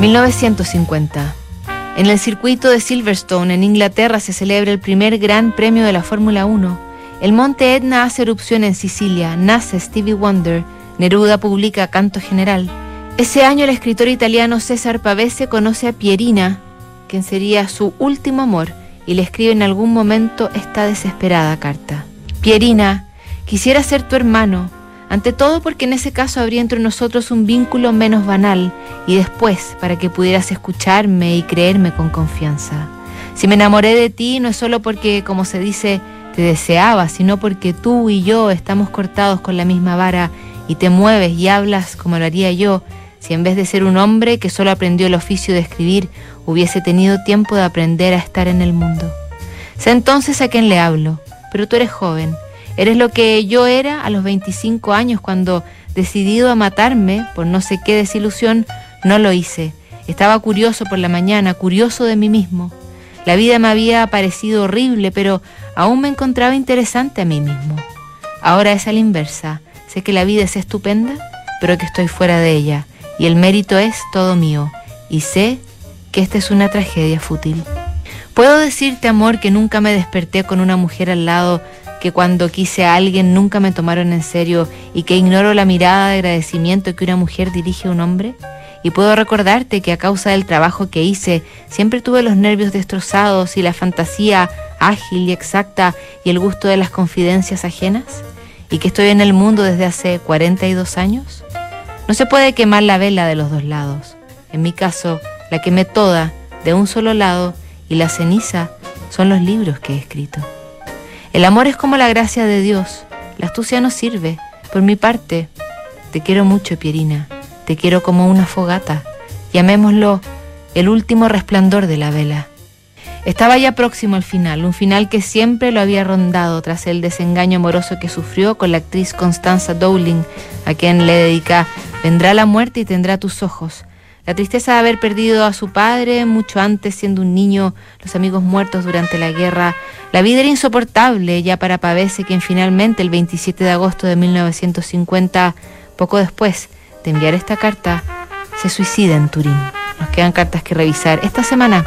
1950. En el circuito de Silverstone, en Inglaterra, se celebra el primer Gran Premio de la Fórmula 1. El monte Etna hace erupción en Sicilia, nace Stevie Wonder, Neruda publica Canto General. Ese año el escritor italiano César Pavese conoce a Pierina, quien sería su último amor, y le escribe en algún momento esta desesperada carta. Pierina, quisiera ser tu hermano, ante todo porque en ese caso habría entre nosotros un vínculo menos banal y después para que pudieras escucharme y creerme con confianza. Si me enamoré de ti no es solo porque, como se dice, te deseaba, sino porque tú y yo estamos cortados con la misma vara y te mueves y hablas como lo haría yo si en vez de ser un hombre que solo aprendió el oficio de escribir hubiese tenido tiempo de aprender a estar en el mundo. Sé entonces a quién le hablo, pero tú eres joven Eres lo que yo era a los 25 años cuando, decidido a matarme por no sé qué desilusión, no lo hice. Estaba curioso por la mañana, curioso de mí mismo. La vida me había parecido horrible, pero aún me encontraba interesante a mí mismo. Ahora es a la inversa. Sé que la vida es estupenda, pero que estoy fuera de ella, y el mérito es todo mío, y sé que esta es una tragedia fútil. Puedo decirte, amor, que nunca me desperté con una mujer al lado que cuando quise a alguien nunca me tomaron en serio y que ignoro la mirada de agradecimiento que una mujer dirige a un hombre? Y puedo recordarte que a causa del trabajo que hice siempre tuve los nervios destrozados y la fantasía ágil y exacta y el gusto de las confidencias ajenas? ¿Y que estoy en el mundo desde hace 42 años? No se puede quemar la vela de los dos lados. En mi caso, la quemé toda de un solo lado y la ceniza son los libros que he escrito. El amor es como la gracia de Dios. La astucia no sirve. Por mi parte, te quiero mucho, Pierina. Te quiero como una fogata. Llamémoslo el último resplandor de la vela. Estaba ya próximo al final, un final que siempre lo había rondado tras el desengaño amoroso que sufrió con la actriz Constanza Dowling, a quien le dedica Vendrá la muerte y tendrá tus ojos, la tristeza de haber perdido a su padre mucho antes siendo un niño, los amigos muertos durante la guerra. La vida era insoportable ya para Pavese, quien finalmente el 27 de agosto de 1950, poco después de enviar esta carta, se suicida en Turín. Nos quedan cartas que revisar esta semana.